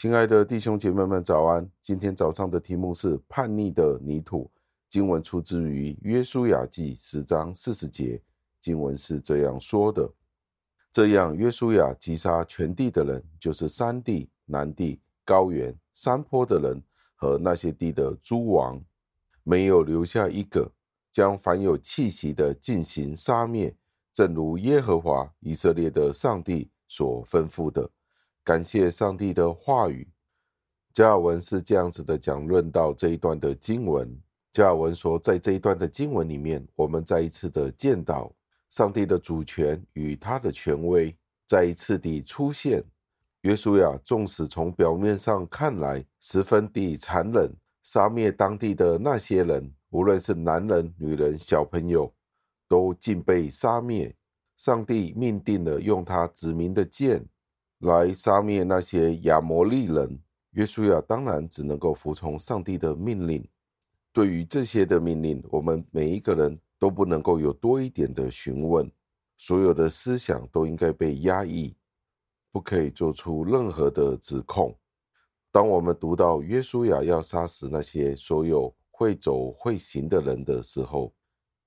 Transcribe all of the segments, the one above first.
亲爱的弟兄姐妹们，早安！今天早上的题目是叛逆的泥土。经文出自于约书亚记十章四十节，经文是这样说的：这样，约书亚击杀全地的人，就是山地、南地、高原、山坡的人和那些地的诸王，没有留下一个，将凡有气息的进行杀灭，正如耶和华以色列的上帝所吩咐的。感谢上帝的话语。加尔文是这样子的讲论到这一段的经文。加尔文说，在这一段的经文里面，我们再一次的见到上帝的主权与他的权威再一次的出现。约书亚纵使从表面上看来十分的残忍，杀灭当地的那些人，无论是男人、女人、小朋友，都尽被杀灭。上帝命定了用他指明的剑。来杀灭那些亚摩利人，约书亚当然只能够服从上帝的命令。对于这些的命令，我们每一个人都不能够有多一点的询问，所有的思想都应该被压抑，不可以做出任何的指控。当我们读到约书亚要杀死那些所有会走会行的人的时候，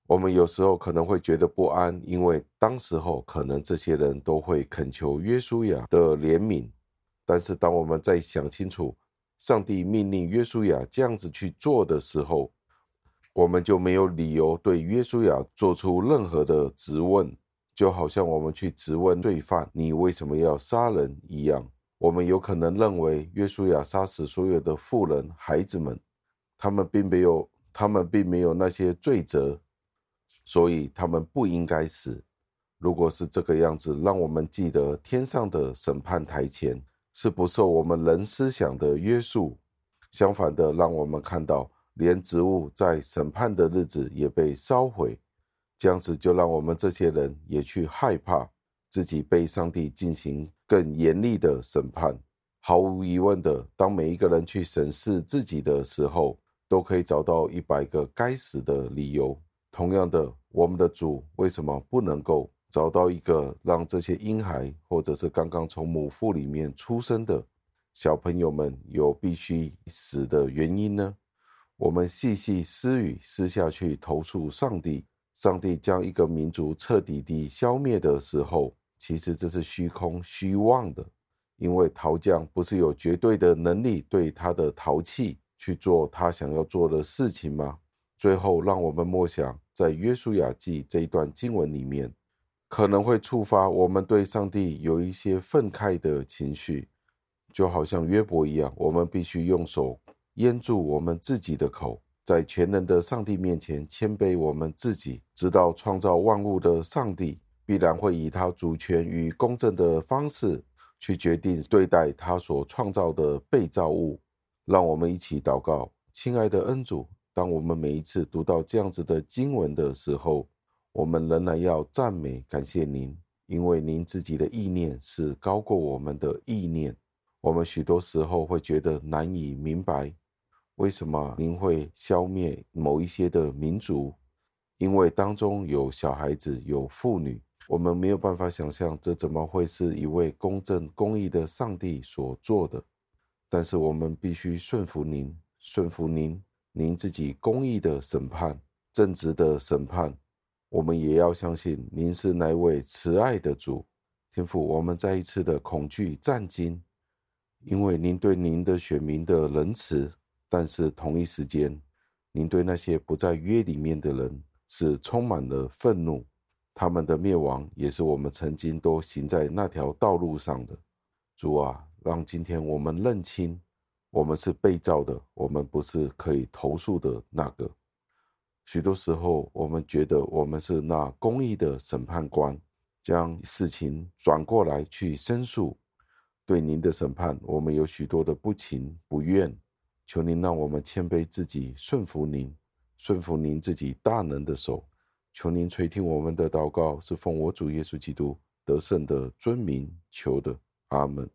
我们有时候可能会觉得不安，因为当时候可能这些人都会恳求约书亚的怜悯。但是当我们再想清楚，上帝命令约书亚这样子去做的时候，我们就没有理由对约书亚做出任何的质问，就好像我们去质问罪犯：“你为什么要杀人？”一样。我们有可能认为约书亚杀死所有的妇人、孩子们，他们并没有，他们并没有那些罪责。所以他们不应该死。如果是这个样子，让我们记得天上的审判台前是不受我们人思想的约束。相反的，让我们看到连植物在审判的日子也被烧毁。这样子就让我们这些人也去害怕自己被上帝进行更严厉的审判。毫无疑问的，当每一个人去审视自己的时候，都可以找到一百个该死的理由。同样的，我们的主为什么不能够找到一个让这些婴孩，或者是刚刚从母腹里面出生的小朋友们有必须死的原因呢？我们细细私语，私下去投诉上帝，上帝将一个民族彻底地消灭的时候，其实这是虚空虚妄的，因为陶匠不是有绝对的能力对他的陶器去做他想要做的事情吗？最后，让我们默想，在约书亚记这一段经文里面，可能会触发我们对上帝有一些愤慨的情绪，就好像约伯一样，我们必须用手掩住我们自己的口，在全能的上帝面前谦卑我们自己，知道创造万物的上帝必然会以他主权与公正的方式去决定对待他所创造的被造物。让我们一起祷告，亲爱的恩主。当我们每一次读到这样子的经文的时候，我们仍然要赞美感谢您，因为您自己的意念是高过我们的意念。我们许多时候会觉得难以明白，为什么您会消灭某一些的民族，因为当中有小孩子、有妇女，我们没有办法想象这怎么会是一位公正公义的上帝所做的。但是我们必须顺服您，顺服您。您自己公义的审判、正直的审判，我们也要相信您是那位慈爱的主。天父，我们再一次的恐惧战惊，因为您对您的选民的仁慈，但是同一时间，您对那些不在约里面的人是充满了愤怒，他们的灭亡也是我们曾经都行在那条道路上的。主啊，让今天我们认清。我们是被造的，我们不是可以投诉的那个。许多时候，我们觉得我们是那公义的审判官，将事情转过来去申诉。对您的审判，我们有许多的不情不愿。求您让我们谦卑自己，顺服您，顺服您自己大能的手。求您垂听我们的祷告，是奉我主耶稣基督得胜的尊名求的。阿门。